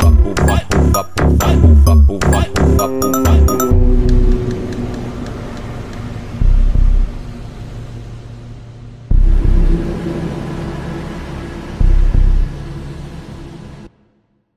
fuck, fuck